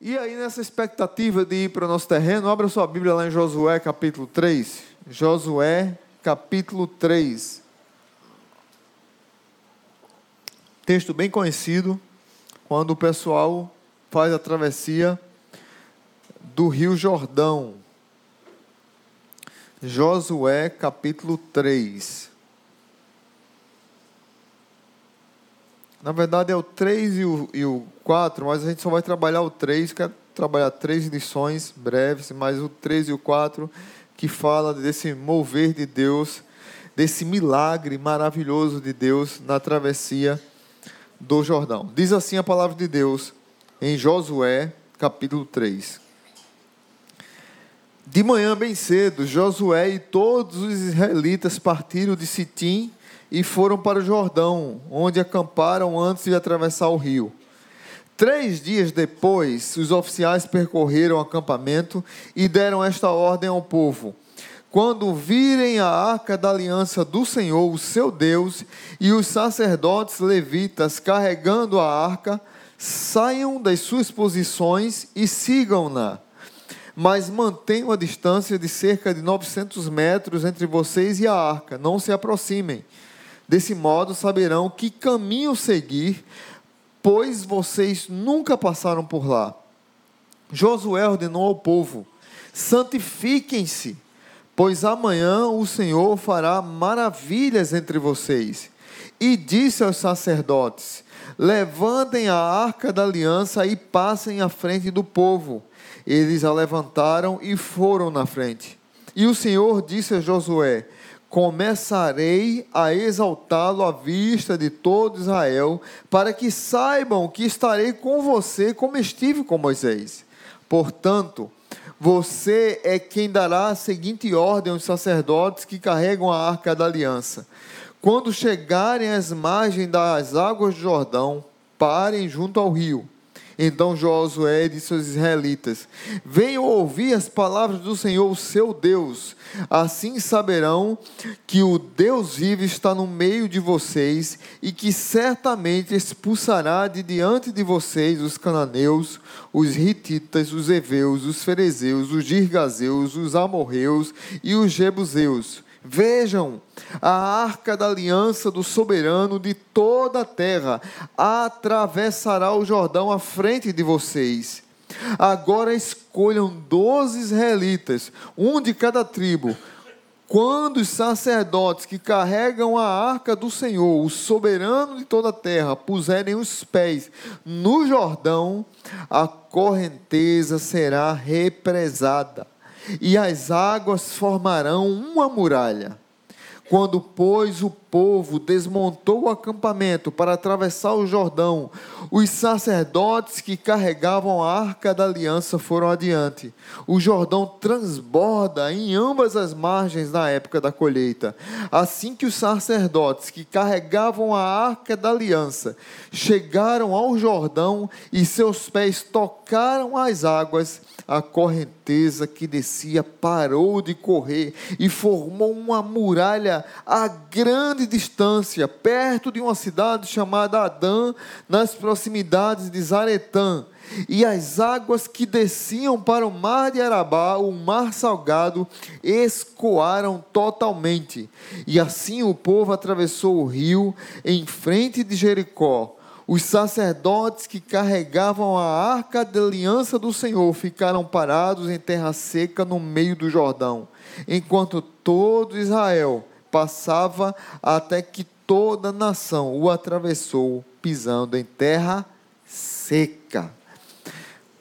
E aí, nessa expectativa de ir para o nosso terreno, abra sua Bíblia lá em Josué, capítulo 3. Josué, capítulo 3. Texto bem conhecido, quando o pessoal faz a travessia do Rio Jordão. Josué, capítulo 3. Na verdade é o 3 e o, e o 4, mas a gente só vai trabalhar o 3, quero trabalhar três lições breves, mas o 3 e o 4 que fala desse mover de Deus, desse milagre maravilhoso de Deus na travessia do Jordão. Diz assim a palavra de Deus em Josué, capítulo 3. De manhã bem cedo, Josué e todos os israelitas partiram de Sitim e foram para o Jordão, onde acamparam antes de atravessar o rio. Três dias depois, os oficiais percorreram o acampamento e deram esta ordem ao povo: Quando virem a arca da aliança do Senhor, o seu Deus, e os sacerdotes levitas carregando a arca, saiam das suas posições e sigam-na. Mas mantenham a distância de cerca de 900 metros entre vocês e a arca, não se aproximem Desse modo saberão que caminho seguir, pois vocês nunca passaram por lá. Josué ordenou ao povo: santifiquem-se, pois amanhã o Senhor fará maravilhas entre vocês. E disse aos sacerdotes: Levantem a arca da aliança e passem à frente do povo. Eles a levantaram e foram na frente. E o Senhor disse a Josué: começarei a exaltá-lo à vista de todo Israel, para que saibam que estarei com você como estive com Moisés. Portanto, você é quem dará a seguinte ordem aos sacerdotes que carregam a arca da aliança. Quando chegarem às margens das águas do Jordão, parem junto ao rio então Josué disse aos israelitas: Venham ouvir as palavras do Senhor, seu Deus. Assim saberão que o Deus vivo está no meio de vocês e que certamente expulsará de diante de vocês os cananeus, os hititas, os heveus, os ferezeus, os girgazeus, os amorreus e os jebuseus Vejam, a arca da aliança do soberano de toda a terra atravessará o Jordão à frente de vocês. Agora escolham doze israelitas, um de cada tribo. Quando os sacerdotes que carregam a arca do Senhor, o soberano de toda a terra, puserem os pés no Jordão, a correnteza será represada e as águas formarão uma muralha. Quando, pois, o povo desmontou o acampamento para atravessar o Jordão, os sacerdotes que carregavam a arca da aliança foram adiante. O Jordão transborda em ambas as margens na época da colheita. Assim que os sacerdotes que carregavam a arca da aliança chegaram ao Jordão e seus pés tocaram as águas, a correnteza que descia parou de correr e formou uma muralha a grande distância, perto de uma cidade chamada Adã, nas proximidades de Zaretã. E as águas que desciam para o mar de Arabá, o mar salgado, escoaram totalmente. E assim o povo atravessou o rio em frente de Jericó os sacerdotes que carregavam a arca da aliança do Senhor ficaram parados em terra seca no meio do Jordão, enquanto todo Israel passava até que toda a nação o atravessou, pisando em terra seca.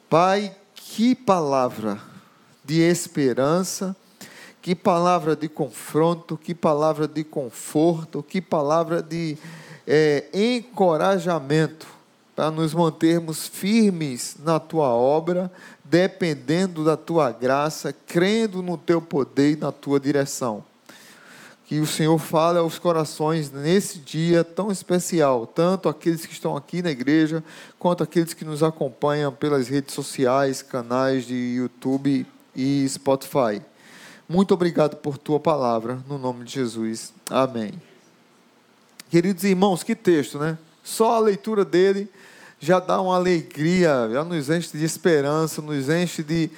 Pai, que palavra de esperança, que palavra de confronto, que palavra de conforto, que palavra de é, encorajamento para nos mantermos firmes na tua obra, dependendo da tua graça, crendo no teu poder e na tua direção. Que o Senhor fale aos corações nesse dia tão especial, tanto aqueles que estão aqui na igreja, quanto aqueles que nos acompanham pelas redes sociais, canais de YouTube e Spotify. Muito obrigado por tua palavra, no nome de Jesus. Amém. Queridos irmãos, que texto, né? Só a leitura dele já dá uma alegria, já nos enche de esperança, nos enche de,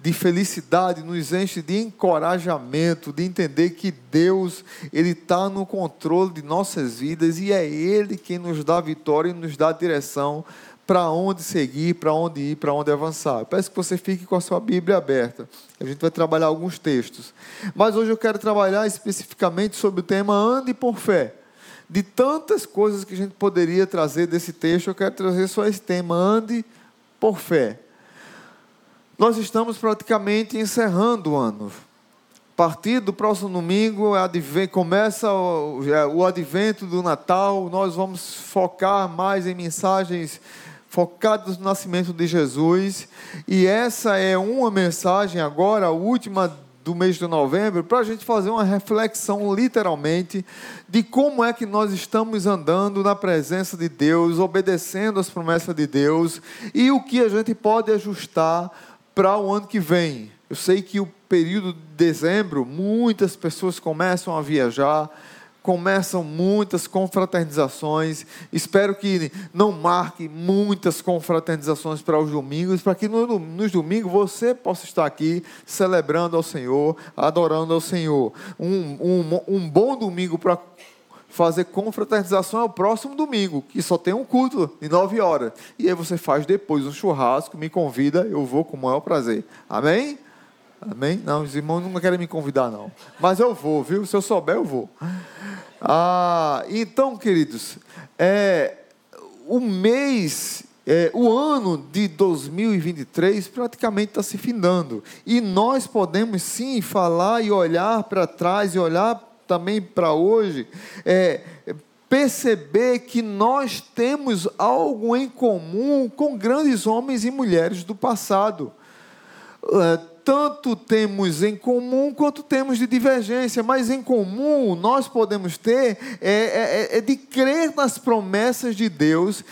de felicidade, nos enche de encorajamento, de entender que Deus ele está no controle de nossas vidas e é Ele quem nos dá vitória e nos dá direção para onde seguir, para onde ir, para onde avançar. peço que você fique com a sua Bíblia aberta. A gente vai trabalhar alguns textos. Mas hoje eu quero trabalhar especificamente sobre o tema ande por fé. De tantas coisas que a gente poderia trazer desse texto, eu quero trazer só esse tema, ande por fé. Nós estamos praticamente encerrando o ano. A partir do próximo domingo começa o advento do Natal, nós vamos focar mais em mensagens focados no nascimento de Jesus. E essa é uma mensagem agora, a última do mês de novembro, para a gente fazer uma reflexão, literalmente, de como é que nós estamos andando na presença de Deus, obedecendo as promessas de Deus e o que a gente pode ajustar para o ano que vem. Eu sei que o período de dezembro, muitas pessoas começam a viajar começam muitas confraternizações. Espero que não marque muitas confraternizações para os domingos, para que no, nos domingos você possa estar aqui celebrando ao Senhor, adorando ao Senhor. Um, um, um bom domingo para fazer confraternização é o próximo domingo, que só tem um culto de nove horas. E aí você faz depois um churrasco, me convida, eu vou com o maior prazer. Amém? Amém? Não, os irmãos não querem me convidar, não. Mas eu vou, viu? Se eu souber, eu vou. Ah, então, queridos, é, o mês, é, o ano de 2023 praticamente está se findando. E nós podemos sim falar e olhar para trás e olhar também para hoje, é, perceber que nós temos algo em comum com grandes homens e mulheres do passado. É, tanto temos em comum quanto temos de divergência, mas em comum nós podemos ter é, é, é, é de crer nas promessas de Deus,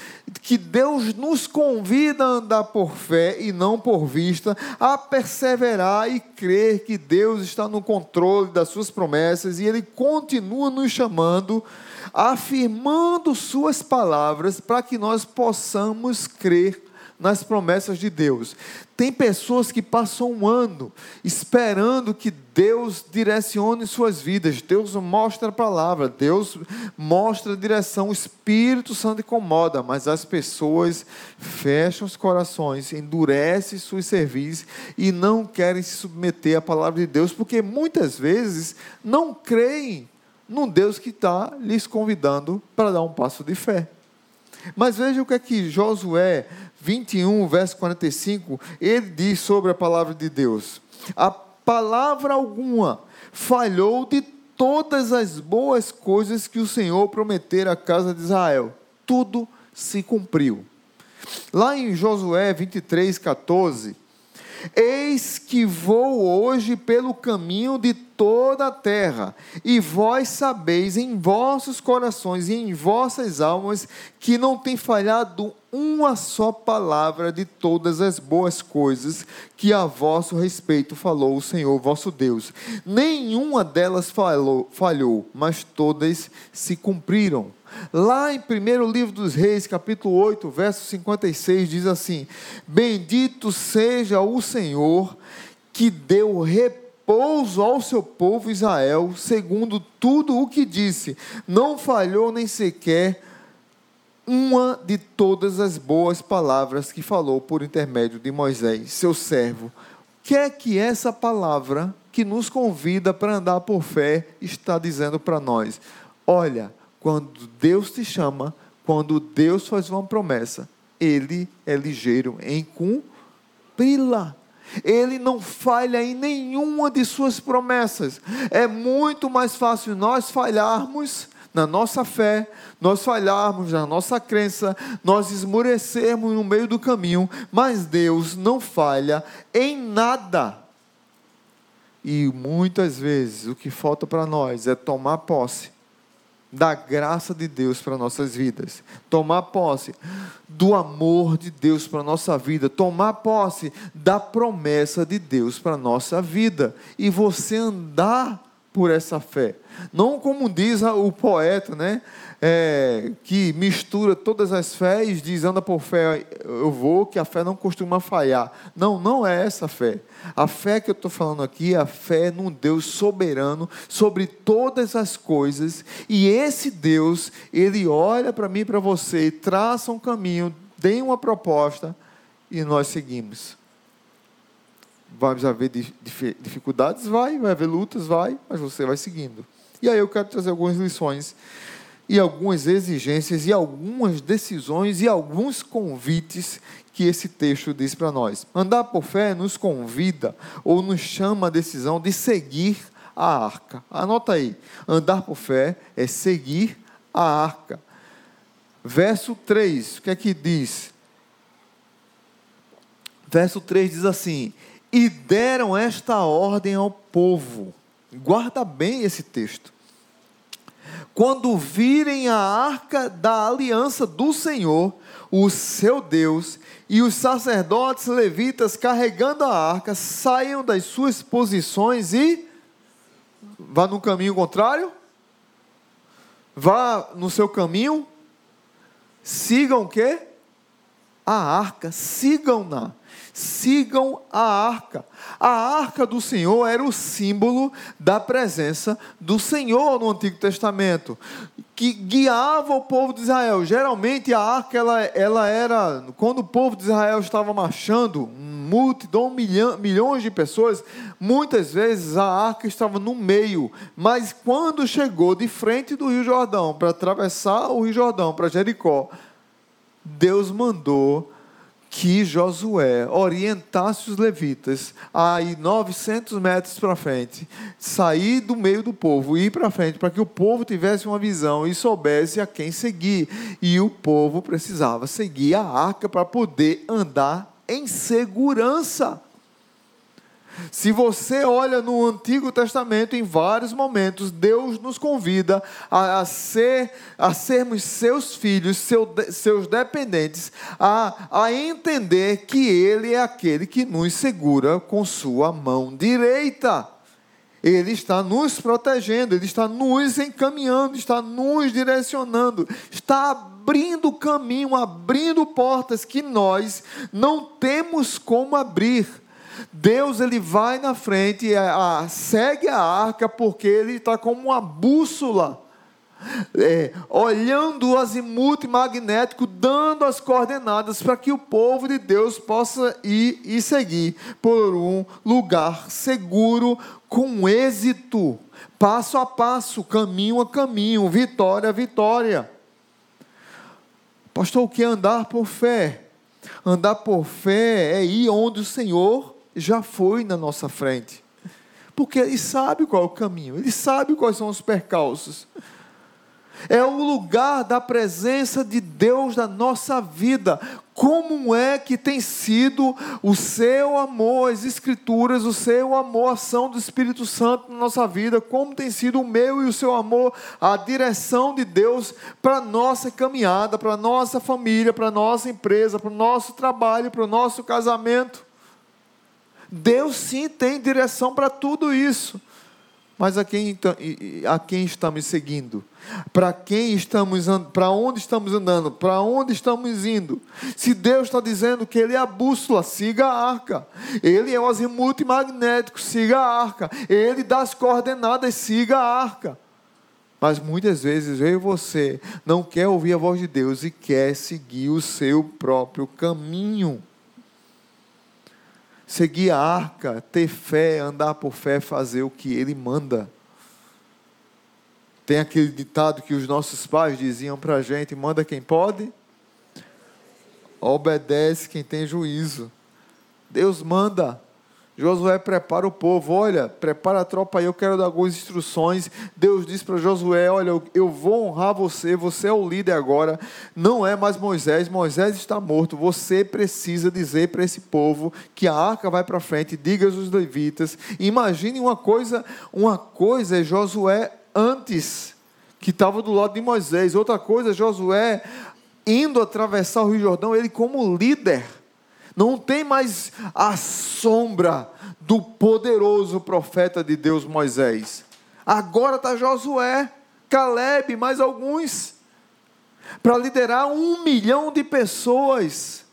que Deus nos convida a andar por fé e não por vista, a perseverar e crer que Deus está no controle das suas promessas e Ele continua nos chamando, afirmando Suas palavras para que nós possamos crer nas promessas de Deus. Tem pessoas que passam um ano esperando que Deus direcione suas vidas. Deus mostra a palavra, Deus mostra a direção, o Espírito Santo incomoda, mas as pessoas fecham os corações, endurecem seus serviços e não querem se submeter à palavra de Deus, porque muitas vezes não creem num Deus que está lhes convidando para dar um passo de fé. Mas veja o que é que Josué 21, verso 45, ele diz sobre a palavra de Deus: A palavra alguma falhou de todas as boas coisas que o Senhor prometera à casa de Israel. Tudo se cumpriu. Lá em Josué 23, 14, Eis que vou hoje pelo caminho de toda a terra, e vós sabeis em vossos corações e em vossas almas que não tem falhado uma só palavra de todas as boas coisas que a vosso respeito falou o Senhor vosso Deus. Nenhuma delas falou, falhou, mas todas se cumpriram. Lá em 1 livro dos Reis, capítulo 8, verso 56, diz assim: Bendito seja o Senhor que deu repouso ao seu povo Israel, segundo tudo o que disse, não falhou nem sequer uma de todas as boas palavras que falou por intermédio de Moisés, seu servo. O que é que essa palavra que nos convida para andar por fé está dizendo para nós? Olha, quando Deus te chama, quando Deus faz uma promessa, Ele é ligeiro em cumpri-la. Ele não falha em nenhuma de suas promessas. É muito mais fácil nós falharmos na nossa fé, nós falharmos na nossa crença, nós esmorecermos no meio do caminho, mas Deus não falha em nada. E muitas vezes o que falta para nós é tomar posse da graça de Deus para nossas vidas, tomar posse do amor de Deus para nossa vida, tomar posse da promessa de Deus para nossa vida e você andar por essa fé. Não como diz o poeta, né? É, que mistura todas as fés, diz anda por fé, eu vou, que a fé não costuma falhar. Não, não é essa fé. A fé que eu estou falando aqui é a fé num Deus soberano sobre todas as coisas. E esse Deus, ele olha para mim e para você, traça um caminho, tem uma proposta e nós seguimos. Vai haver dificuldades? Vai. Vai haver lutas? Vai. Mas você vai seguindo. E aí eu quero trazer algumas lições e algumas exigências e algumas decisões e alguns convites que esse texto diz para nós. Andar por fé nos convida ou nos chama a decisão de seguir a arca. Anota aí. Andar por fé é seguir a arca. Verso 3, o que é que diz? Verso 3 diz assim: E deram esta ordem ao povo. Guarda bem esse texto quando virem a arca da aliança do Senhor, o seu Deus, e os sacerdotes levitas carregando a arca, saiam das suas posições e vá no caminho contrário? Vá no seu caminho? Sigam o quê? A arca, sigam-na sigam a arca. A arca do Senhor era o símbolo da presença do Senhor no Antigo Testamento, que guiava o povo de Israel. Geralmente a arca ela, ela era, quando o povo de Israel estava marchando, multidão, milhão, milhões de pessoas, muitas vezes a arca estava no meio, mas quando chegou de frente do Rio Jordão, para atravessar o Rio Jordão, para Jericó, Deus mandou que Josué orientasse os levitas a ir 900 metros para frente, sair do meio do povo e ir para frente, para que o povo tivesse uma visão e soubesse a quem seguir. E o povo precisava seguir a arca para poder andar em segurança. Se você olha no Antigo Testamento, em vários momentos, Deus nos convida a, a ser, a sermos seus filhos, seu, seus dependentes, a, a entender que Ele é aquele que nos segura com sua mão direita. Ele está nos protegendo, Ele está nos encaminhando, está nos direcionando, está abrindo caminho, abrindo portas que nós não temos como abrir. Deus ele vai na frente, a, a, segue a arca, porque ele está como uma bússola. É, olhando o azimuth magnético, dando as coordenadas para que o povo de Deus possa ir e seguir por um lugar seguro, com êxito, passo a passo, caminho a caminho, vitória a vitória. Pastor, o que é andar por fé? Andar por fé é ir onde o Senhor já foi na nossa frente. Porque Ele sabe qual é o caminho, Ele sabe quais são os percalços. É o lugar da presença de Deus na nossa vida. Como é que tem sido o seu amor, as Escrituras, o seu amor, a ação do Espírito Santo na nossa vida? Como tem sido o meu e o seu amor, a direção de Deus para a nossa caminhada, para a nossa família, para a nossa empresa, para o nosso trabalho, para o nosso casamento? Deus sim tem direção para tudo isso. Mas a quem, a quem estamos seguindo? Para quem estamos para onde estamos andando? Para onde estamos indo? Se Deus está dizendo que Ele é a bússola, siga a arca. Ele é o azimuth magnético, siga a arca. Ele dá as coordenadas, siga a arca. Mas muitas vezes eu e você não quer ouvir a voz de Deus e quer seguir o seu próprio caminho. Seguir a arca, ter fé, andar por fé, fazer o que ele manda. Tem aquele ditado que os nossos pais diziam para a gente: manda quem pode, obedece quem tem juízo. Deus manda. Josué prepara o povo, olha, prepara a tropa aí, eu quero dar algumas instruções. Deus diz para Josué: Olha, eu vou honrar você, você é o líder agora, não é mais Moisés, Moisés está morto. Você precisa dizer para esse povo que a arca vai para frente, diga aos levitas. Imagine uma coisa, uma coisa é Josué antes, que estava do lado de Moisés, outra coisa é Josué indo atravessar o Rio Jordão, ele como líder não tem mais a sombra do poderoso profeta de Deus Moisés. Agora está Josué, Caleb, mais alguns. para liderar um milhão de pessoas.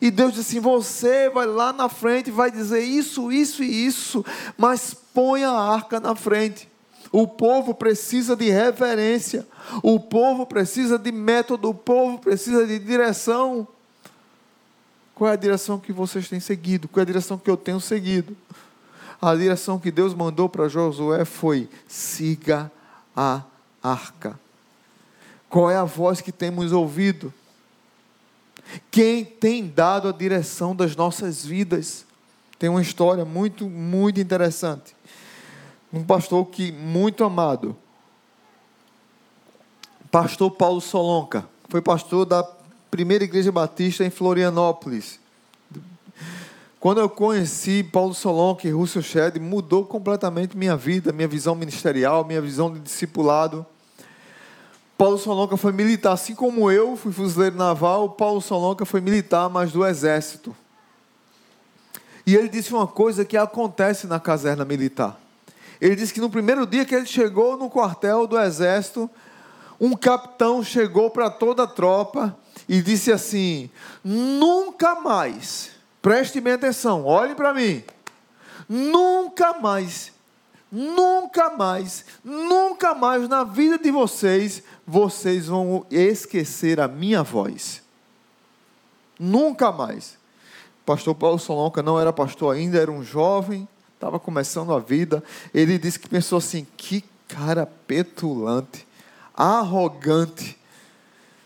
E Deus disse assim: você vai lá na frente vai dizer isso, isso e isso, mas põe a arca na frente. O povo precisa de reverência, o povo precisa de método, o povo precisa de direção. Qual é a direção que vocês têm seguido? Qual é a direção que eu tenho seguido? A direção que Deus mandou para Josué foi: siga a arca. Qual é a voz que temos ouvido? Quem tem dado a direção das nossas vidas? Tem uma história muito, muito interessante. Um pastor que muito amado, pastor Paulo Solonca, foi pastor da primeira igreja batista em Florianópolis. Quando eu conheci Paulo Solonca e Russell Shedd, mudou completamente minha vida, minha visão ministerial, minha visão de discipulado. Paulo Solonca foi militar, assim como eu fui fuzileiro naval, Paulo Solonca foi militar, mas do exército. E ele disse uma coisa que acontece na caserna militar. Ele disse que no primeiro dia que ele chegou no quartel do exército, um capitão chegou para toda a tropa e disse assim: Nunca mais, preste bem atenção, olhe para mim, nunca mais, nunca mais, nunca mais na vida de vocês vocês vão esquecer a minha voz. Nunca mais. Pastor Paulo Solonca não era pastor ainda, era um jovem, estava começando a vida. Ele disse que pensou assim: que cara petulante, arrogante.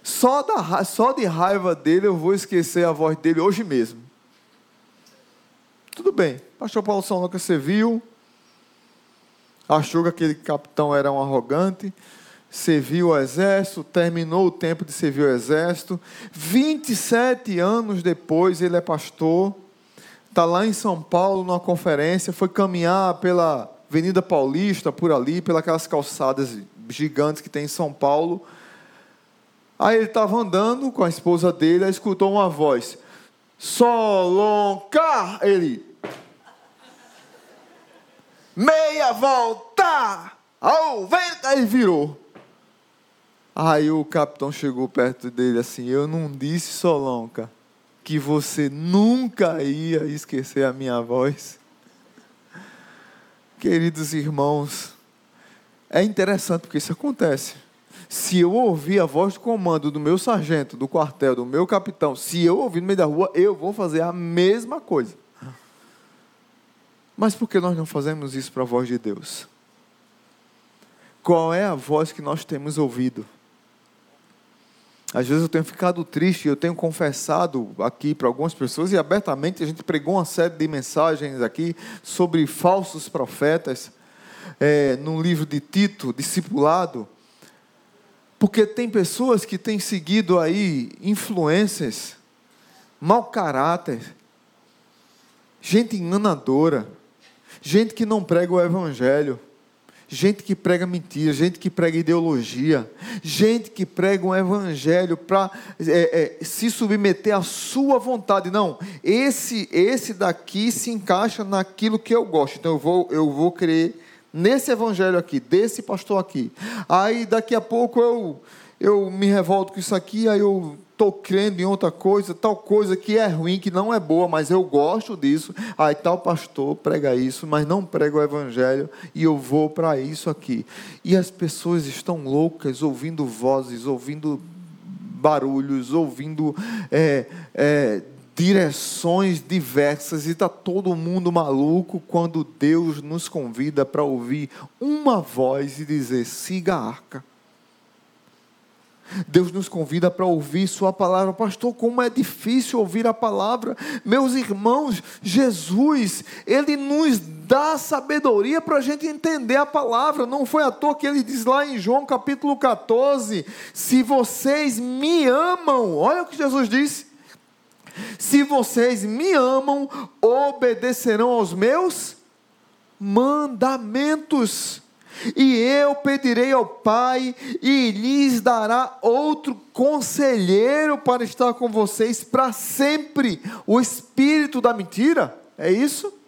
Só, da, só de raiva dele eu vou esquecer a voz dele hoje mesmo. Tudo bem, pastor Paulo Solonca serviu, achou que aquele capitão era um arrogante, serviu o exército, terminou o tempo de servir o exército. 27 anos depois, ele é pastor, está lá em São Paulo, numa conferência, foi caminhar pela Avenida Paulista, por ali, pelas calçadas gigantes que tem em São Paulo. Aí ele estava andando com a esposa dele, aí escutou uma voz: Solonca! Ele. Meia volta! Oh, vem! Aí virou. Aí o capitão chegou perto dele assim: Eu não disse, Solonca, que você nunca ia esquecer a minha voz. Queridos irmãos, é interessante porque isso acontece. Se eu ouvir a voz de comando do meu sargento, do quartel, do meu capitão, se eu ouvir no meio da rua, eu vou fazer a mesma coisa. Mas por que nós não fazemos isso para a voz de Deus? Qual é a voz que nós temos ouvido? Às vezes eu tenho ficado triste, eu tenho confessado aqui para algumas pessoas e abertamente a gente pregou uma série de mensagens aqui sobre falsos profetas, é, no livro de Tito, discipulado, porque tem pessoas que têm seguido aí influências, mau caráter, gente enganadora, gente que não prega o evangelho gente que prega mentira, gente que prega ideologia, gente que prega um evangelho para é, é, se submeter à sua vontade. Não, esse esse daqui se encaixa naquilo que eu gosto. Então eu vou eu vou crer nesse evangelho aqui, desse pastor aqui. Aí daqui a pouco eu eu me revolto com isso aqui, aí eu estou crendo em outra coisa, tal coisa que é ruim, que não é boa, mas eu gosto disso. Aí tal pastor prega isso, mas não prega o evangelho e eu vou para isso aqui. E as pessoas estão loucas, ouvindo vozes, ouvindo barulhos, ouvindo é, é, direções diversas e está todo mundo maluco quando Deus nos convida para ouvir uma voz e dizer: siga a arca. Deus nos convida para ouvir Sua palavra. Pastor, como é difícil ouvir a palavra. Meus irmãos, Jesus, Ele nos dá sabedoria para a gente entender a palavra. Não foi à toa que Ele diz lá em João capítulo 14: Se vocês me amam, olha o que Jesus disse. Se vocês me amam, obedecerão aos meus mandamentos. E eu pedirei ao Pai, e lhes dará outro conselheiro para estar com vocês para sempre o espírito da mentira. É isso?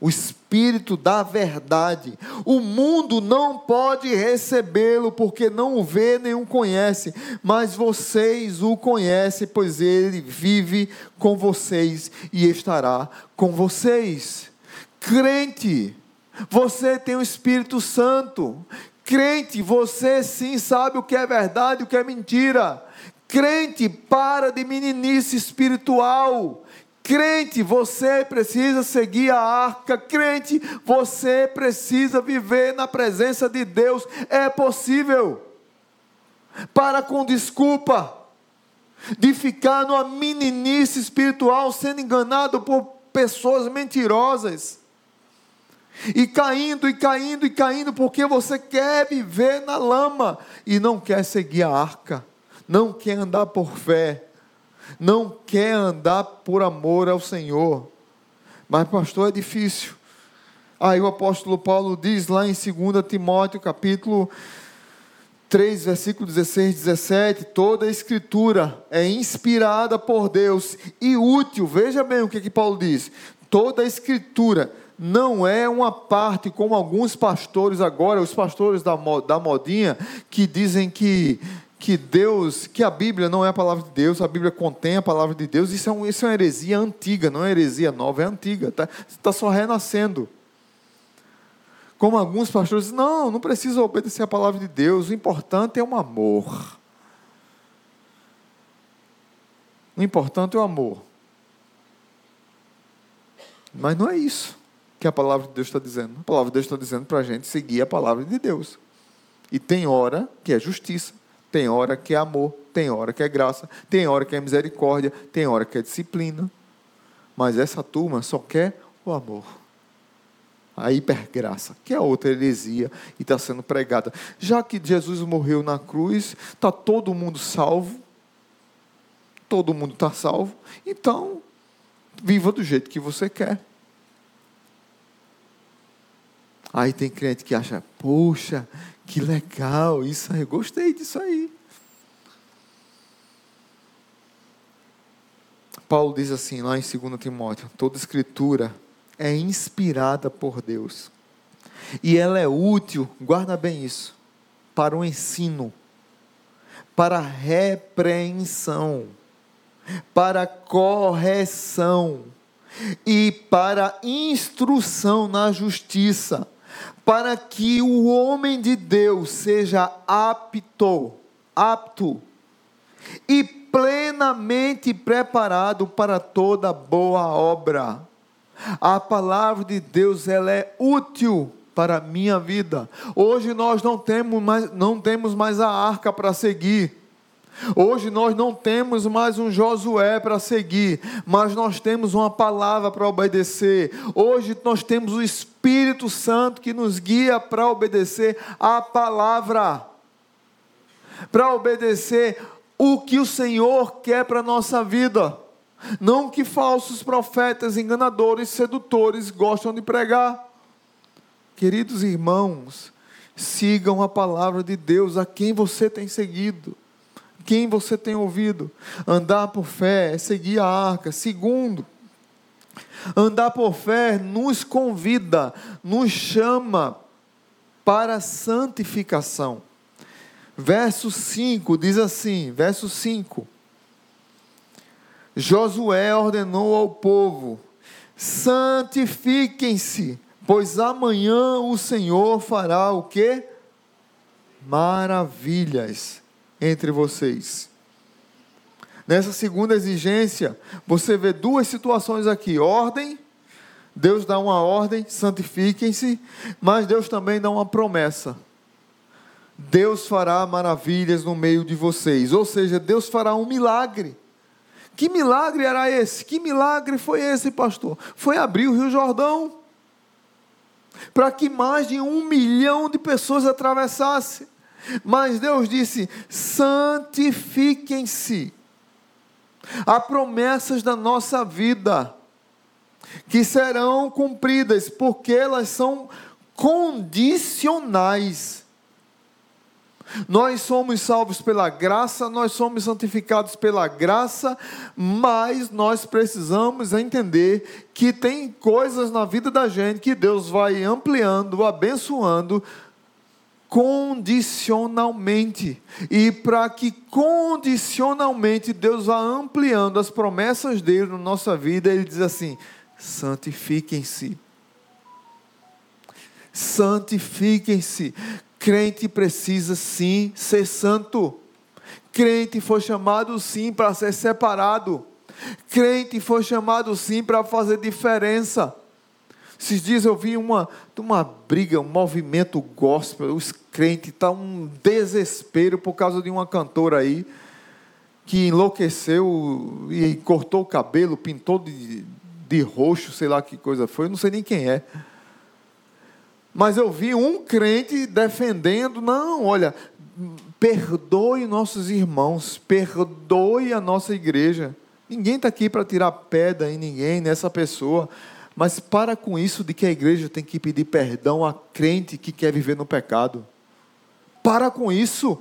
O Espírito da verdade. O mundo não pode recebê-lo porque não o vê nem o conhece, mas vocês o conhecem, pois ele vive com vocês e estará com vocês. Crente, você tem o Espírito Santo. Crente, você sim sabe o que é verdade e o que é mentira. Crente, para de meninice espiritual. Crente, você precisa seguir a arca. Crente, você precisa viver na presença de Deus. É possível. Para com desculpa de ficar numa meninice espiritual, sendo enganado por pessoas mentirosas. E caindo, e caindo, e caindo, porque você quer viver na lama e não quer seguir a arca, não quer andar por fé não quer andar por amor ao Senhor. Mas, pastor, é difícil. Aí o apóstolo Paulo diz lá em 2 Timóteo, capítulo 3, versículo 16 e 17: toda a escritura é inspirada por Deus e útil. Veja bem o que, que Paulo diz: toda a escritura não é uma parte, como alguns pastores agora, os pastores da, da modinha, que dizem que que Deus, que a Bíblia não é a palavra de Deus, a Bíblia contém a palavra de Deus, isso é, um, isso é uma heresia antiga, não é heresia nova, é antiga, tá? está só renascendo. Como alguns pastores dizem, não, não precisa obedecer a palavra de Deus, o importante é o amor. O importante é o amor. Mas não é isso que a palavra de Deus está dizendo. A palavra de Deus está dizendo para a gente seguir a palavra de Deus. E tem hora que é justiça. Tem hora que é amor, tem hora que é graça, tem hora que é misericórdia, tem hora que é disciplina. Mas essa turma só quer o amor. A hipergraça, que é outra heresia e está sendo pregada. Já que Jesus morreu na cruz, está todo mundo salvo, todo mundo está salvo, então viva do jeito que você quer. Aí tem crente que acha, poxa, que legal, isso aí, gostei disso aí. Paulo diz assim lá em 2 Timóteo: toda escritura é inspirada por Deus. E ela é útil, guarda bem isso, para o ensino, para a repreensão, para a correção e para a instrução na justiça para que o homem de Deus seja apto, apto e plenamente preparado para toda boa obra. A palavra de Deus ela é útil para a minha vida. Hoje nós não temos mais, não temos mais a arca para seguir. Hoje nós não temos mais um Josué para seguir, mas nós temos uma palavra para obedecer. Hoje nós temos o Espírito Santo que nos guia para obedecer a palavra, para obedecer o que o Senhor quer para a nossa vida. Não que falsos profetas, enganadores, sedutores gostam de pregar. Queridos irmãos, sigam a palavra de Deus, a quem você tem seguido quem você tem ouvido. Andar por fé é seguir a arca. Segundo, andar por fé nos convida, nos chama para santificação. Verso 5 diz assim: verso 5. Josué ordenou ao povo: santifiquem-se, pois amanhã o Senhor fará o que? Maravilhas entre vocês. Nessa segunda exigência, você vê duas situações aqui: ordem, Deus dá uma ordem, santifiquem-se, mas Deus também dá uma promessa. Deus fará maravilhas no meio de vocês, ou seja, Deus fará um milagre. Que milagre era esse? Que milagre foi esse, pastor? Foi abrir o Rio Jordão para que mais de um milhão de pessoas atravessassem. Mas Deus disse: santifiquem-se. Há promessas da nossa vida que serão cumpridas, porque elas são condicionais. Nós somos salvos pela graça, nós somos santificados pela graça, mas nós precisamos entender que tem coisas na vida da gente que Deus vai ampliando, abençoando condicionalmente. E para que condicionalmente Deus vá ampliando as promessas dele na nossa vida, ele diz assim: santifiquem-se. Santifiquem-se. Crente precisa sim ser santo. Crente foi chamado sim para ser separado. Crente foi chamado sim para fazer diferença. Esses dias eu vi uma, uma briga, um movimento gospel, os crentes estão tá um desespero por causa de uma cantora aí que enlouqueceu e cortou o cabelo, pintou de, de roxo, sei lá que coisa foi, eu não sei nem quem é. Mas eu vi um crente defendendo, não, olha, perdoe nossos irmãos, perdoe a nossa igreja. Ninguém está aqui para tirar pedra em ninguém, nessa pessoa. Mas para com isso de que a igreja tem que pedir perdão a crente que quer viver no pecado. Para com isso.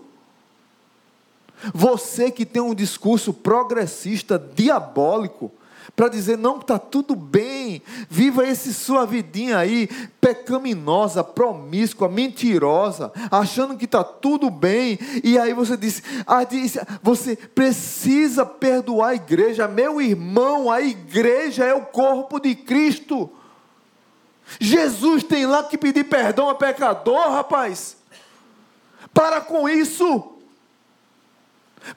Você que tem um discurso progressista, diabólico, para dizer: não, está tudo bem, viva esse sua vidinha aí, pecaminosa, promíscua, mentirosa, achando que está tudo bem, e aí você diz, ah, diz: você precisa perdoar a igreja, meu irmão, a igreja é o corpo de Cristo. Jesus tem lá que pedir perdão a pecador, rapaz. Para com isso.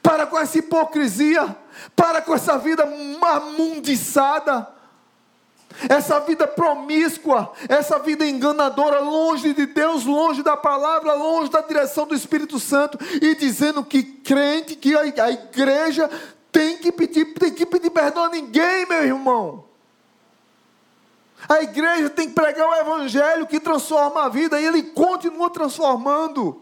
Para com essa hipocrisia. Para com essa vida amundiçada. Essa vida promíscua, essa vida enganadora, longe de Deus, longe da palavra, longe da direção do Espírito Santo, e dizendo que crente, que a igreja tem que pedir, tem que pedir perdão a ninguém, meu irmão. A igreja tem que pregar o evangelho que transforma a vida e ele continua transformando.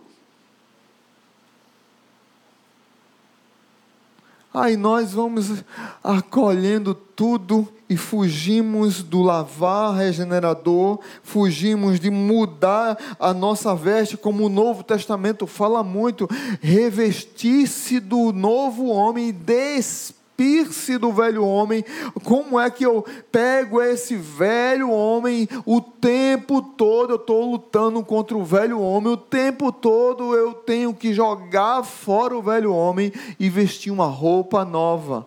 Aí nós vamos acolhendo tudo e fugimos do lavar regenerador, fugimos de mudar a nossa veste, como o Novo Testamento fala muito, revestir-se do novo homem, despir despir-se do velho homem. Como é que eu pego esse velho homem o tempo todo? Eu estou lutando contra o velho homem, o tempo todo eu tenho que jogar fora o velho homem e vestir uma roupa nova.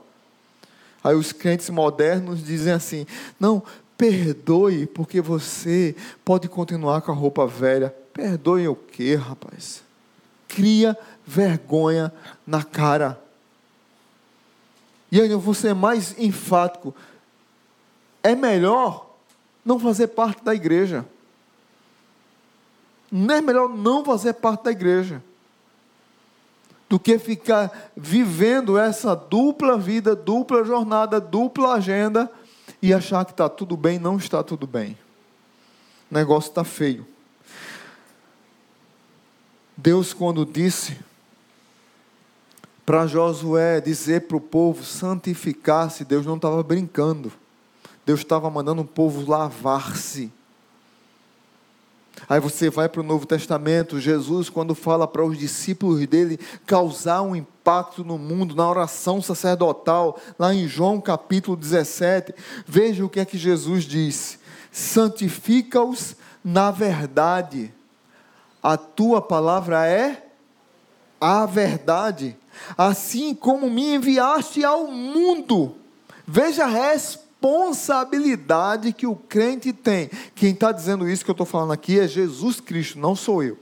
Aí os crentes modernos dizem assim: não, perdoe, porque você pode continuar com a roupa velha. Perdoe o quê, rapaz? Cria vergonha na cara. E ainda vou ser mais enfático: é melhor não fazer parte da igreja. Não é melhor não fazer parte da igreja do que ficar vivendo essa dupla vida, dupla jornada, dupla agenda e achar que está tudo bem, não está tudo bem. O negócio está feio. Deus, quando disse para Josué dizer para o povo santificar-se, Deus não estava brincando. Deus estava mandando o povo lavar-se. Aí você vai para o Novo Testamento, Jesus, quando fala para os discípulos dele causar um impacto no mundo, na oração sacerdotal, lá em João capítulo 17, veja o que é que Jesus disse: santifica-os na verdade, a tua palavra é a verdade assim como me enviaste ao mundo. Veja a responsabilidade que o crente tem. Quem está dizendo isso que eu estou falando aqui é Jesus Cristo, não sou eu.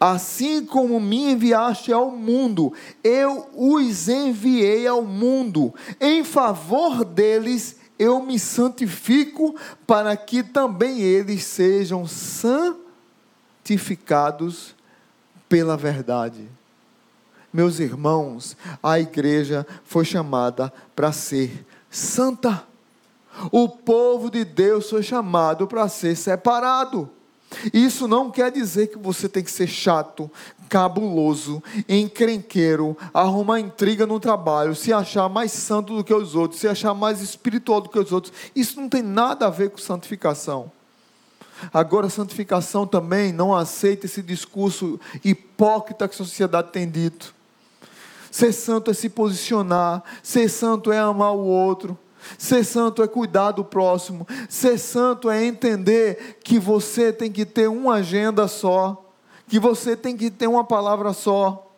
Assim como me enviaste ao mundo, eu os enviei ao mundo. Em favor deles, eu me santifico, para que também eles sejam santificados pela verdade. Meus irmãos, a igreja foi chamada para ser santa. O povo de Deus foi chamado para ser separado. Isso não quer dizer que você tem que ser chato, cabuloso, encrenqueiro, arrumar intriga no trabalho, se achar mais santo do que os outros, se achar mais espiritual do que os outros. Isso não tem nada a ver com santificação. Agora, santificação também não aceita esse discurso hipócrita que a sociedade tem dito. Ser santo é se posicionar, ser santo é amar o outro, ser santo é cuidar do próximo, ser santo é entender que você tem que ter uma agenda só, que você tem que ter uma palavra só,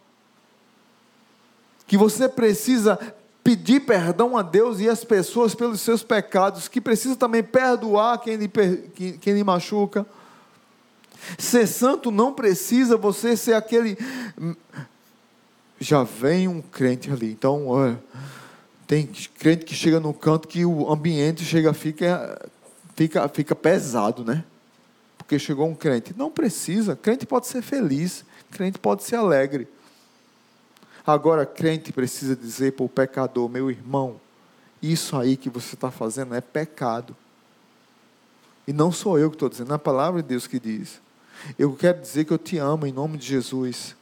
que você precisa pedir perdão a Deus e às pessoas pelos seus pecados, que precisa também perdoar quem lhe, quem lhe machuca. Ser santo não precisa você ser aquele. Já vem um crente ali. Então, olha, tem crente que chega no canto que o ambiente chega, fica, fica, fica pesado, né? Porque chegou um crente. Não precisa. Crente pode ser feliz. Crente pode ser alegre. Agora, crente precisa dizer para o pecador, meu irmão, isso aí que você está fazendo é pecado. E não sou eu que estou dizendo, é a palavra de Deus que diz. Eu quero dizer que eu te amo em nome de Jesus.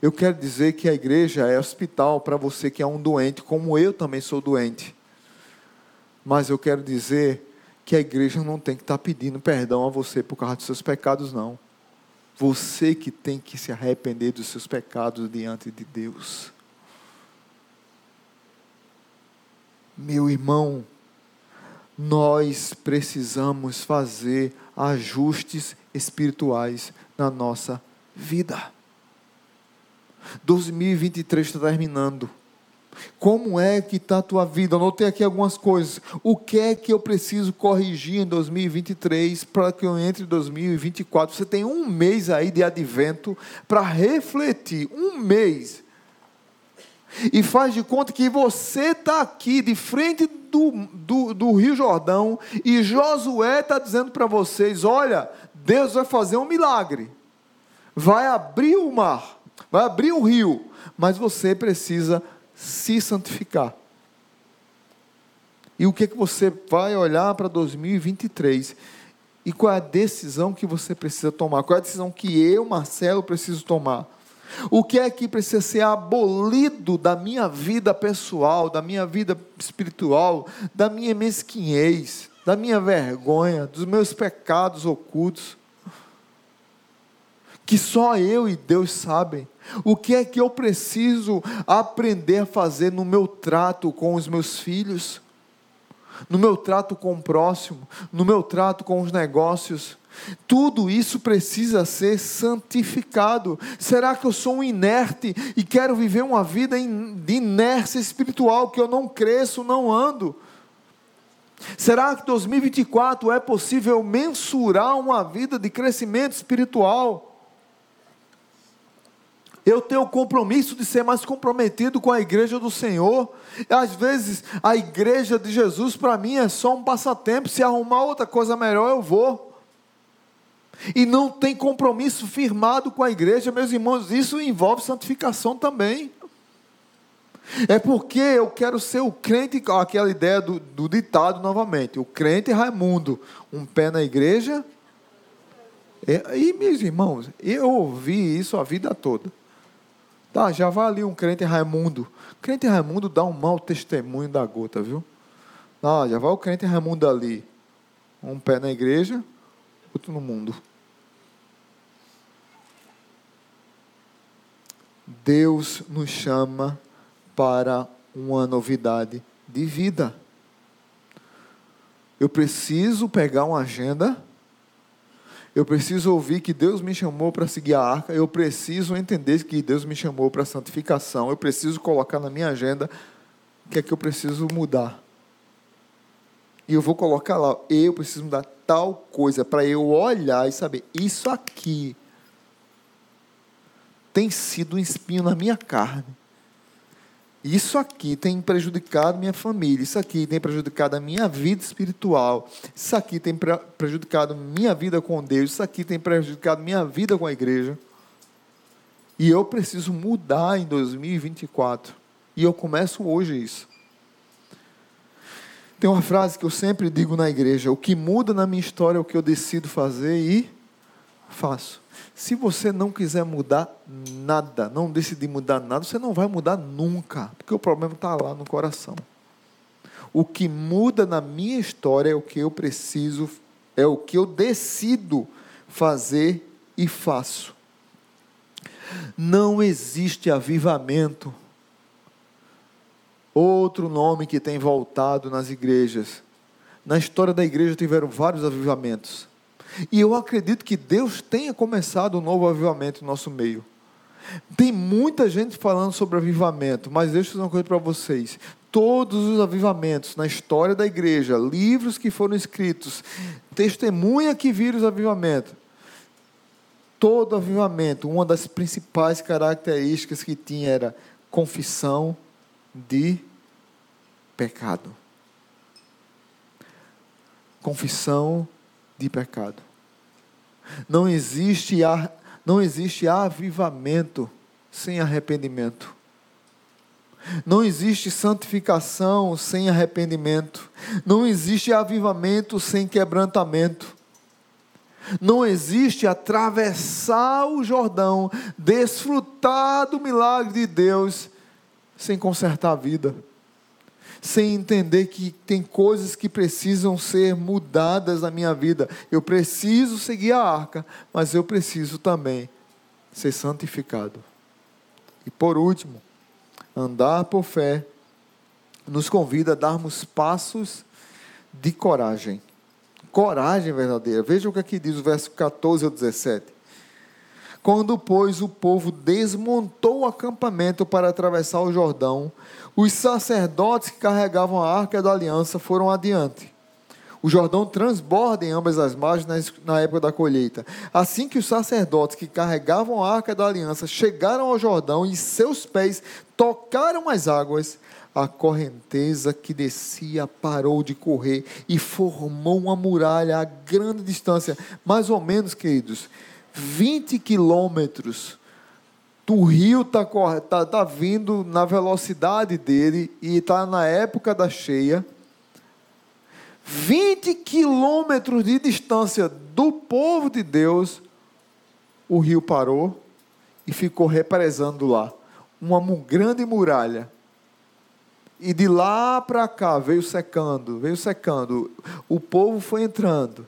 Eu quero dizer que a igreja é hospital para você que é um doente, como eu também sou doente. Mas eu quero dizer que a igreja não tem que estar tá pedindo perdão a você por causa dos seus pecados, não. Você que tem que se arrepender dos seus pecados diante de Deus. Meu irmão, nós precisamos fazer ajustes espirituais na nossa vida. 2023 está terminando. Como é que está a tua vida? Anotei aqui algumas coisas. O que é que eu preciso corrigir em 2023 para que eu entre em 2024? Você tem um mês aí de advento para refletir. Um mês. E faz de conta que você está aqui de frente do, do, do Rio Jordão e Josué está dizendo para vocês: olha, Deus vai fazer um milagre. Vai abrir o mar, vai abrir o rio, mas você precisa se santificar. E o que, que você vai olhar para 2023? E qual é a decisão que você precisa tomar? Qual é a decisão que eu, Marcelo, preciso tomar? O que é que precisa ser abolido da minha vida pessoal, da minha vida espiritual, da minha mesquinhez, da minha vergonha, dos meus pecados ocultos? Que só eu e Deus sabem. O que é que eu preciso aprender a fazer no meu trato com os meus filhos? No meu trato com o próximo? No meu trato com os negócios? Tudo isso precisa ser santificado. Será que eu sou um inerte e quero viver uma vida de inércia espiritual, que eu não cresço, não ando? Será que 2024 é possível mensurar uma vida de crescimento espiritual? Eu tenho o compromisso de ser mais comprometido com a igreja do Senhor. Às vezes, a igreja de Jesus para mim é só um passatempo. Se arrumar outra coisa melhor, eu vou. E não tem compromisso firmado com a igreja, meus irmãos, isso envolve santificação também. É porque eu quero ser o crente, aquela ideia do, do ditado novamente: o crente Raimundo, um pé na igreja. E, meus irmãos, eu ouvi isso a vida toda. Tá, já vai ali um crente Raimundo. Crente Raimundo dá um mau testemunho da gota, viu? Ah, já vai o crente Raimundo ali. Um pé na igreja, outro no mundo. Deus nos chama para uma novidade de vida. Eu preciso pegar uma agenda eu preciso ouvir que Deus me chamou para seguir a arca. Eu preciso entender que Deus me chamou para santificação. Eu preciso colocar na minha agenda o que é que eu preciso mudar. E eu vou colocar lá, eu preciso mudar tal coisa para eu olhar e saber, isso aqui tem sido um espinho na minha carne. Isso aqui tem prejudicado minha família, isso aqui tem prejudicado a minha vida espiritual, isso aqui tem prejudicado minha vida com Deus, isso aqui tem prejudicado minha vida com a igreja. E eu preciso mudar em 2024. E eu começo hoje isso. Tem uma frase que eu sempre digo na igreja: o que muda na minha história é o que eu decido fazer e faço. Se você não quiser mudar nada, não decidir mudar nada, você não vai mudar nunca, porque o problema está lá no coração. O que muda na minha história é o que eu preciso é o que eu decido fazer e faço. Não existe avivamento. Outro nome que tem voltado nas igrejas. Na história da igreja tiveram vários avivamentos. E eu acredito que Deus tenha começado um novo avivamento no nosso meio. Tem muita gente falando sobre avivamento, mas deixa eu dizer uma coisa para vocês. Todos os avivamentos na história da igreja, livros que foram escritos, testemunha que viram os avivamentos. Todo avivamento, uma das principais características que tinha era confissão de pecado. Confissão de pecado. Não existe, não existe avivamento sem arrependimento. Não existe santificação sem arrependimento. Não existe avivamento sem quebrantamento. Não existe atravessar o Jordão, desfrutar do milagre de Deus, sem consertar a vida sem entender que tem coisas que precisam ser mudadas na minha vida. Eu preciso seguir a arca, mas eu preciso também ser santificado. E por último, andar por fé nos convida a darmos passos de coragem. Coragem verdadeira. Veja o que aqui diz o verso 14 ao 17. Quando, pois, o povo desmontou o acampamento para atravessar o Jordão, os sacerdotes que carregavam a arca da aliança foram adiante. O Jordão transborda em ambas as margens na época da colheita. Assim que os sacerdotes que carregavam a arca da aliança chegaram ao Jordão e seus pés tocaram as águas, a correnteza que descia parou de correr e formou uma muralha a grande distância, mais ou menos, queridos, 20 quilômetros o rio está tá, tá vindo na velocidade dele e está na época da cheia. 20 quilômetros de distância do povo de Deus, o rio parou e ficou represando lá uma grande muralha. E de lá para cá veio secando, veio secando. O povo foi entrando.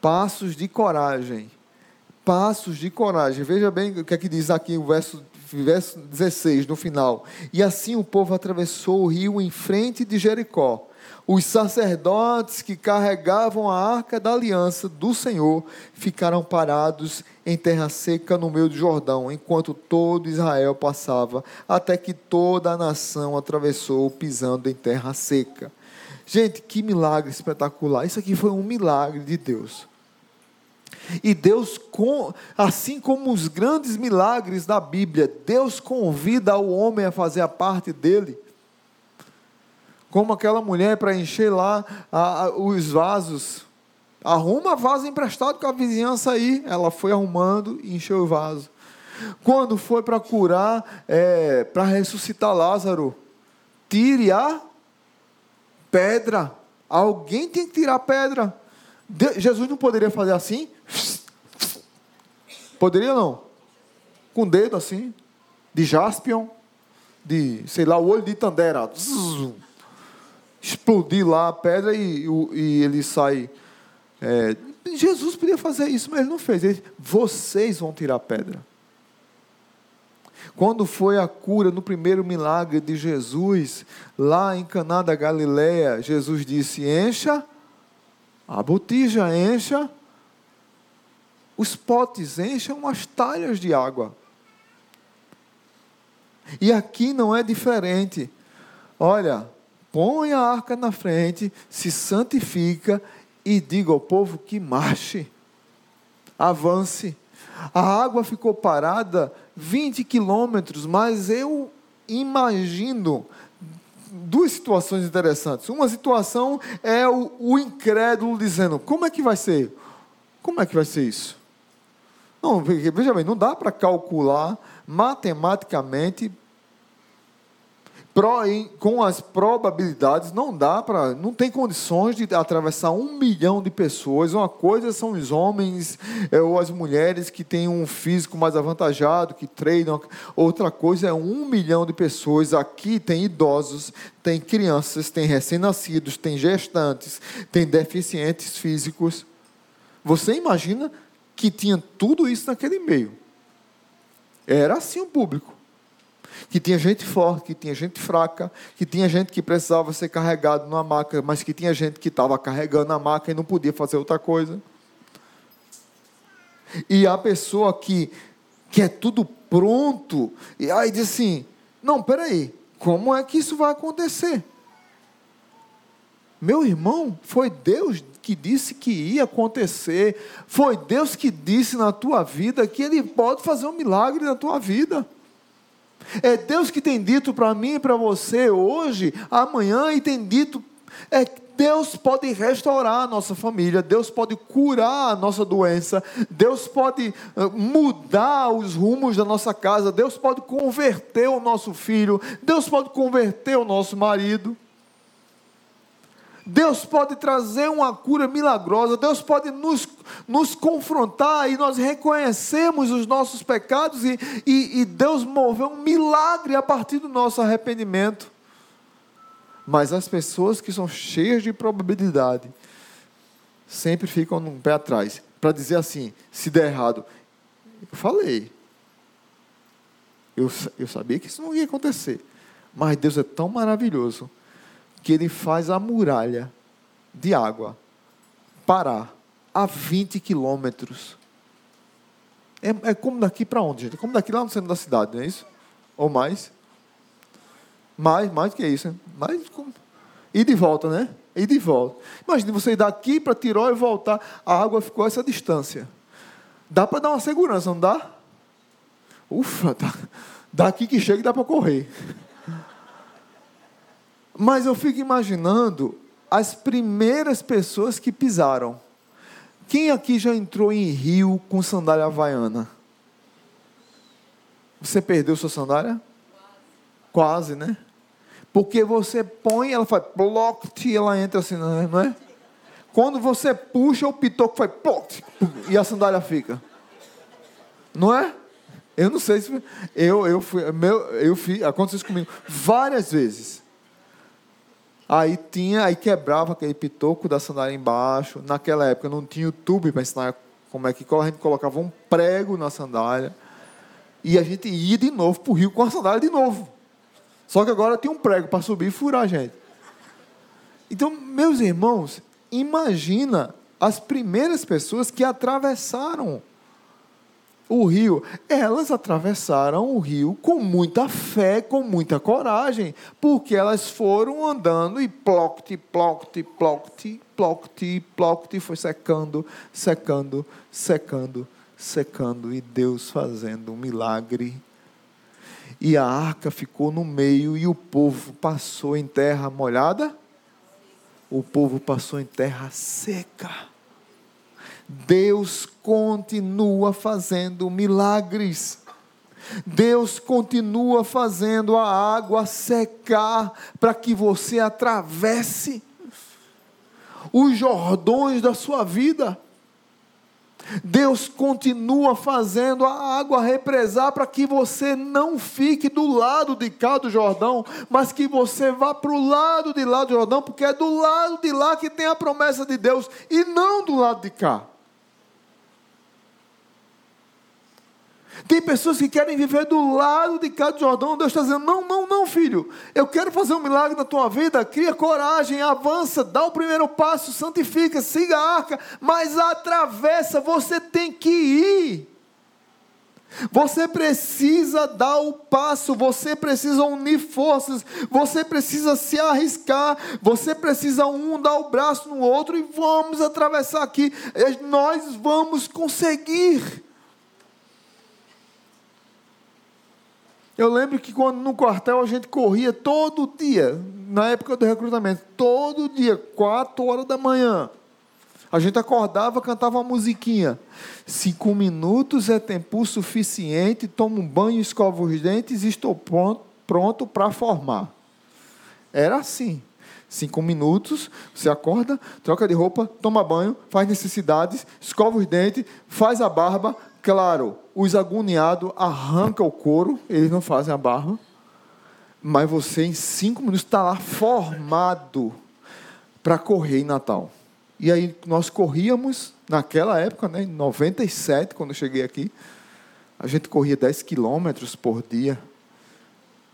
Passos de coragem passos de coragem. Veja bem o que é que diz aqui o verso, verso 16, no final. E assim o povo atravessou o rio em frente de Jericó. Os sacerdotes que carregavam a arca da aliança do Senhor ficaram parados em terra seca no meio do Jordão, enquanto todo Israel passava, até que toda a nação atravessou pisando em terra seca. Gente, que milagre espetacular! Isso aqui foi um milagre de Deus. E Deus, assim como os grandes milagres da Bíblia, Deus convida o homem a fazer a parte dele. Como aquela mulher para encher lá a, a, os vasos. Arruma vaso emprestado com a vizinhança aí. Ela foi arrumando e encheu o vaso. Quando foi para curar, é, para ressuscitar Lázaro, tire a pedra. Alguém tem que tirar a pedra. Jesus não poderia fazer assim? Poderia não? Com o dedo assim, de jaspion, de, sei lá, o olho de Tandera. explodir lá a pedra e, e ele sai. É, Jesus podia fazer isso, mas ele não fez. Ele, vocês vão tirar a pedra. Quando foi a cura no primeiro milagre de Jesus, lá em Caná da Galileia, Jesus disse: encha a botija, encha os potes encham as talhas de água. E aqui não é diferente. Olha, põe a arca na frente, se santifica e diga ao povo que marche, avance. A água ficou parada 20 quilômetros, mas eu imagino duas situações interessantes. Uma situação é o, o incrédulo dizendo: como é que vai ser? Como é que vai ser isso? Não, veja bem, não dá para calcular matematicamente com as probabilidades, não dá para, não tem condições de atravessar um milhão de pessoas. Uma coisa são os homens é, ou as mulheres que têm um físico mais avantajado, que treinam. Outra coisa é um milhão de pessoas. Aqui tem idosos, tem crianças, tem recém-nascidos, tem gestantes, tem deficientes físicos. Você imagina que tinha tudo isso naquele meio. Era assim o público que tinha gente forte, que tinha gente fraca, que tinha gente que precisava ser carregado numa maca, mas que tinha gente que estava carregando a maca e não podia fazer outra coisa. E a pessoa que que é tudo pronto, e aí diz assim: "Não, peraí, como é que isso vai acontecer?" Meu irmão, foi Deus que disse que ia acontecer. Foi Deus que disse na tua vida que Ele pode fazer um milagre na tua vida. É Deus que tem dito para mim e para você hoje, amanhã, e tem dito. É Deus pode restaurar a nossa família, Deus pode curar a nossa doença, Deus pode eh, mudar os rumos da nossa casa, Deus pode converter o nosso filho, Deus pode converter o nosso marido. Deus pode trazer uma cura milagrosa, Deus pode nos, nos confrontar e nós reconhecemos os nossos pecados e, e, e Deus mover um milagre a partir do nosso arrependimento. Mas as pessoas que são cheias de probabilidade sempre ficam num pé atrás para dizer assim: se der errado, eu falei, eu, eu sabia que isso não ia acontecer, mas Deus é tão maravilhoso que ele faz a muralha de água parar a 20 quilômetros. É, é, como daqui para onde, gente? É como daqui lá no centro da cidade, não é isso? Ou mais? Mais, mais que isso. Hein? Mais. E de volta, né? E de volta. Imagine você ir daqui para Tirol e voltar. A água ficou essa distância. Dá para dar uma segurança, não dá? Ufa, tá. daqui que chega dá para correr. Mas eu fico imaginando as primeiras pessoas que pisaram. Quem aqui já entrou em rio com sandália havaiana? Você perdeu sua sandália? Quase, né? Porque você põe, ela faz ploct e ela entra assim, não é? Quando você puxa, o pitoco faz ploct e a sandália fica. Não é? Eu não sei se. Eu, eu, fui, meu, eu fiz, aconteceu isso comigo várias vezes. Aí tinha, aí quebrava aquele pitoco da sandália embaixo. Naquela época não tinha YouTube para ensinar como é que a gente colocava um prego na sandália. E a gente ia de novo para o rio com a sandália de novo. Só que agora tem um prego para subir e furar a gente. Então, meus irmãos, imagina as primeiras pessoas que atravessaram o rio. Elas atravessaram o rio com muita fé, com muita coragem, porque elas foram andando e plocte, plocte, plocte, plocte, plocte, foi secando, secando, secando, secando, e Deus fazendo um milagre. E a arca ficou no meio e o povo passou em terra molhada. O povo passou em terra seca. Deus continua fazendo milagres. Deus continua fazendo a água secar para que você atravesse os jordões da sua vida. Deus continua fazendo a água represar para que você não fique do lado de cá do Jordão, mas que você vá para o lado de lá do Jordão, porque é do lado de lá que tem a promessa de Deus e não do lado de cá. Tem pessoas que querem viver do lado de cada Jordão. Deus está dizendo: não, não, não, filho. Eu quero fazer um milagre na tua vida. Cria coragem, avança, dá o primeiro passo, santifica, siga a arca, mas atravessa. Você tem que ir. Você precisa dar o passo, você precisa unir forças, você precisa se arriscar, você precisa um dar o braço no outro e vamos atravessar aqui. Nós vamos conseguir. Eu lembro que quando no quartel a gente corria todo dia, na época do recrutamento, todo dia, quatro horas da manhã. A gente acordava, cantava uma musiquinha. Cinco minutos é tempo suficiente, tomo um banho, escovo os dentes e estou pronto, pronto para formar. Era assim. Cinco minutos, você acorda, troca de roupa, toma banho, faz necessidades, escova os dentes, faz a barba. Claro, os agoniados arrancam o couro, eles não fazem a barba. Mas você, em cinco minutos, está lá formado para correr em Natal. E aí nós corríamos, naquela época, né, em 97, quando eu cheguei aqui, a gente corria 10 quilômetros por dia.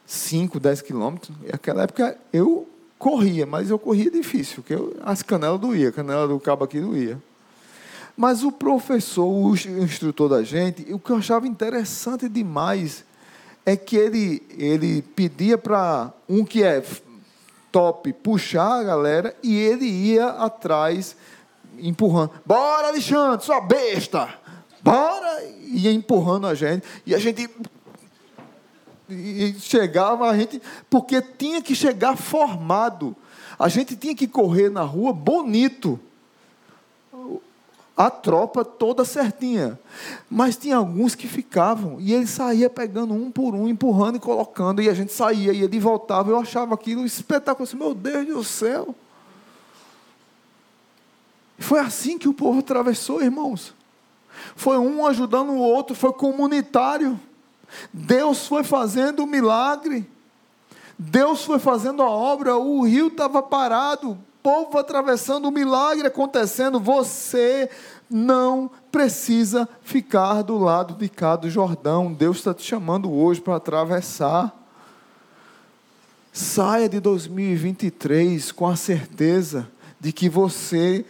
5, 10 quilômetros. E naquela época eu corria, mas eu corria difícil, porque eu, as canelas doía, a canela do cabo aqui doía. Mas o professor, o instrutor da gente, o que eu achava interessante demais é que ele, ele pedia para um que é top puxar a galera e ele ia atrás empurrando. Bora, Alexandre, sua besta! Bora! Ia empurrando a gente. E a gente. E chegava a gente. Porque tinha que chegar formado. A gente tinha que correr na rua bonito a tropa toda certinha. Mas tinha alguns que ficavam, e ele saía pegando um por um, empurrando e colocando, e a gente saía, e ele voltava. Eu achava aquilo espetáculo, assim, meu Deus do céu. Foi assim que o povo atravessou, irmãos. Foi um ajudando o outro, foi comunitário. Deus foi fazendo o milagre. Deus foi fazendo a obra, o rio estava parado, povo atravessando, o milagre acontecendo, você não precisa ficar do lado de cá do Jordão. Deus está te chamando hoje para atravessar. Saia de 2023 com a certeza de que você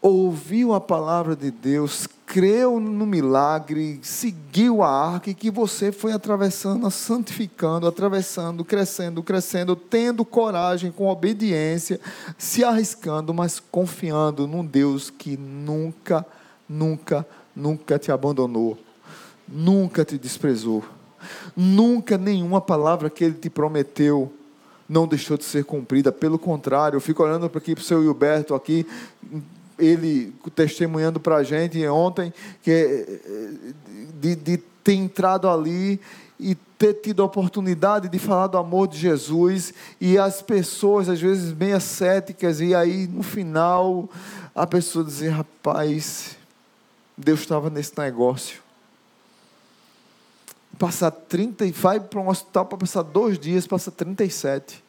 ouviu a palavra de Deus, creu no milagre, seguiu a arca e que você foi atravessando, santificando, atravessando, crescendo, crescendo, tendo coragem, com obediência, se arriscando, mas confiando num Deus que nunca, nunca, nunca te abandonou, nunca te desprezou, nunca nenhuma palavra que ele te prometeu não deixou de ser cumprida, pelo contrário, eu fico olhando para aqui para o seu Gilberto aqui, ele testemunhando para a gente ontem, que é, de, de ter entrado ali e ter tido a oportunidade de falar do amor de Jesus e as pessoas às vezes bem céticas e aí no final a pessoa dizer rapaz Deus estava nesse negócio. Passar 30 e vai para um hospital para passar dois dias passa 37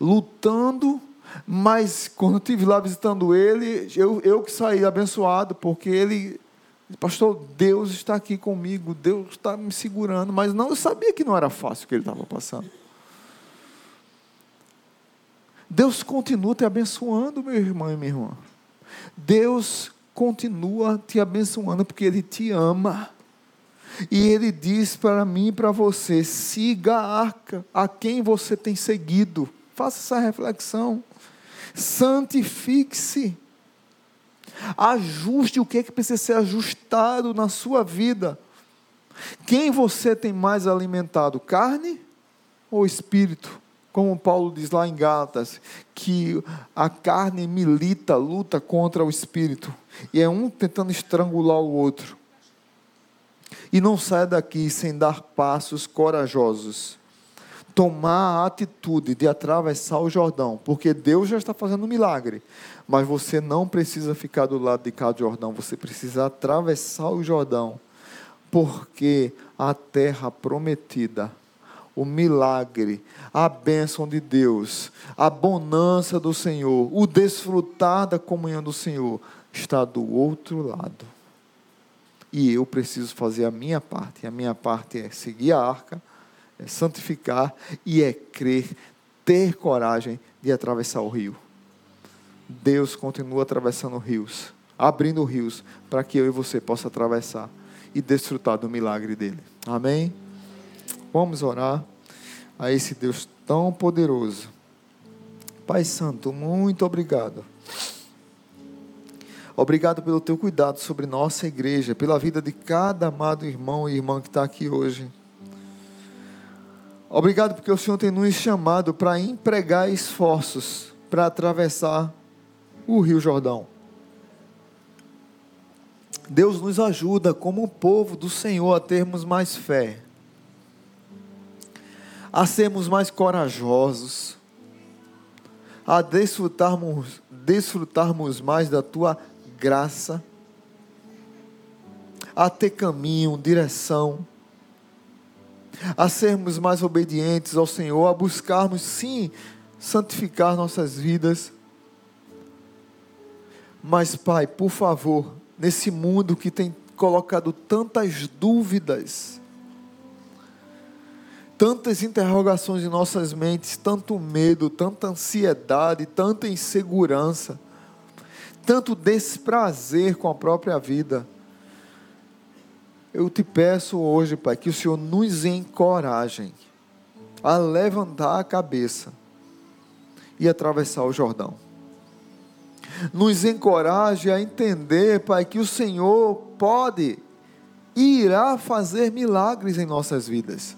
lutando mas quando estive lá visitando ele, eu, eu que saí abençoado, porque ele, pastor, Deus está aqui comigo, Deus está me segurando, mas não, eu sabia que não era fácil o que ele estava passando. Deus continua te abençoando, meu irmão e minha irmã. Deus continua te abençoando porque Ele te ama. E Ele diz para mim e para você: siga a arca, a quem você tem seguido. Faça essa reflexão santifique-se. Ajuste o que, é que precisa ser ajustado na sua vida. Quem você tem mais alimentado, carne ou espírito? Como Paulo diz lá em Gálatas, que a carne milita, luta contra o espírito, e é um tentando estrangular o outro. E não sai daqui sem dar passos corajosos tomar a atitude de atravessar o Jordão, porque Deus já está fazendo um milagre, mas você não precisa ficar do lado de cá do Jordão, você precisa atravessar o Jordão, porque a terra prometida, o milagre, a bênção de Deus, a bonança do Senhor, o desfrutar da comunhão do Senhor, está do outro lado. E eu preciso fazer a minha parte, a minha parte é seguir a arca é santificar e é crer, ter coragem de atravessar o rio. Deus continua atravessando rios, abrindo rios, para que eu e você possa atravessar e desfrutar do milagre dele. Amém? Vamos orar a esse Deus tão poderoso. Pai Santo, muito obrigado. Obrigado pelo teu cuidado sobre nossa igreja, pela vida de cada amado irmão e irmã que está aqui hoje. Obrigado porque o Senhor tem nos chamado para empregar esforços para atravessar o Rio Jordão. Deus nos ajuda como povo do Senhor a termos mais fé, a sermos mais corajosos, a desfrutarmos, desfrutarmos mais da tua graça, a ter caminho, direção, a sermos mais obedientes ao Senhor, a buscarmos sim santificar nossas vidas. Mas, Pai, por favor, nesse mundo que tem colocado tantas dúvidas, tantas interrogações em nossas mentes, tanto medo, tanta ansiedade, tanta insegurança, tanto desprazer com a própria vida. Eu te peço hoje, Pai, que o Senhor nos encoraje a levantar a cabeça e atravessar o Jordão. Nos encoraje a entender, Pai, que o Senhor pode e irá fazer milagres em nossas vidas.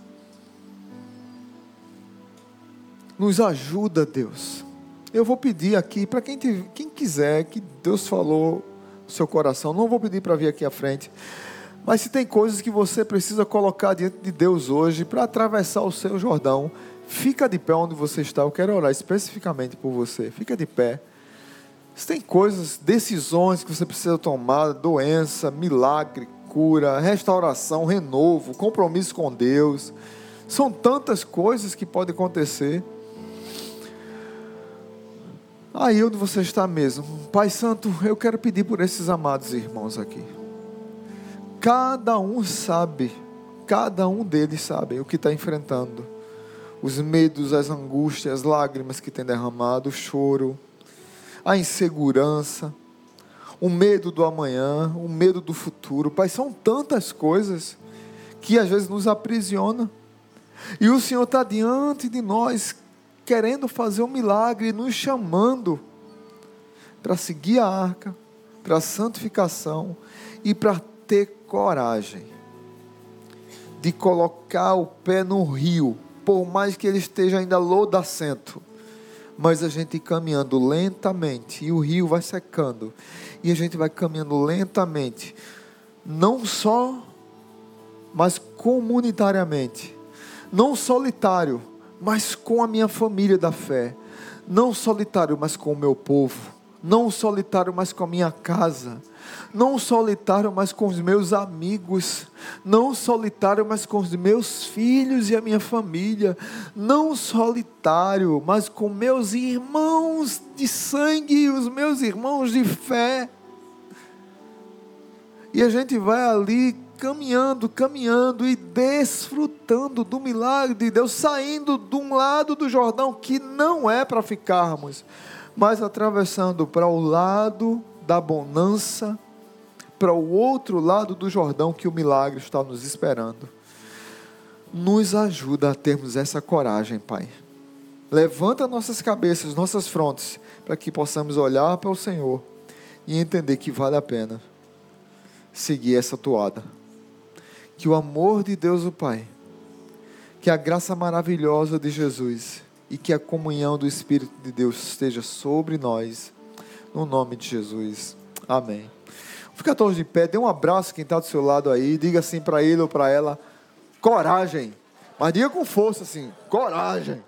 Nos ajuda, Deus. Eu vou pedir aqui, para quem, quem quiser, que Deus falou no seu coração, não vou pedir para vir aqui à frente. Mas se tem coisas que você precisa colocar diante de Deus hoje para atravessar o seu Jordão, fica de pé onde você está. Eu quero orar especificamente por você. Fica de pé. Se tem coisas, decisões que você precisa tomar, doença, milagre, cura, restauração, renovo, compromisso com Deus. São tantas coisas que podem acontecer. Aí onde você está mesmo, Pai Santo, eu quero pedir por esses amados irmãos aqui. Cada um sabe, cada um deles sabe o que está enfrentando. Os medos, as angústias, as lágrimas que tem derramado, o choro, a insegurança, o medo do amanhã, o medo do futuro. Pai, são tantas coisas que às vezes nos aprisiona. E o Senhor está diante de nós, querendo fazer um milagre, nos chamando para seguir a arca, para a santificação e para ter coragem de colocar o pé no rio, por mais que ele esteja ainda lodacento, mas a gente caminhando lentamente e o rio vai secando e a gente vai caminhando lentamente, não só, mas comunitariamente, não solitário, mas com a minha família da fé. Não solitário, mas com o meu povo. Não solitário, mas com a minha casa. Não solitário, mas com os meus amigos. Não solitário, mas com os meus filhos e a minha família. Não solitário, mas com meus irmãos de sangue, os meus irmãos de fé. E a gente vai ali caminhando, caminhando e desfrutando do milagre de Deus, saindo de um lado do Jordão que não é para ficarmos, mas atravessando para o lado da bonança, para o outro lado do Jordão que o milagre está nos esperando. Nos ajuda a termos essa coragem, Pai. Levanta nossas cabeças, nossas frontes, para que possamos olhar para o Senhor e entender que vale a pena seguir essa toada que o amor de Deus o Pai, que a graça maravilhosa de Jesus e que a comunhão do Espírito de Deus esteja sobre nós, no nome de Jesus. Amém. Fica todos de pé, dê um abraço quem está do seu lado aí, diga assim para ele ou para ela: coragem, mas diga com força assim: coragem.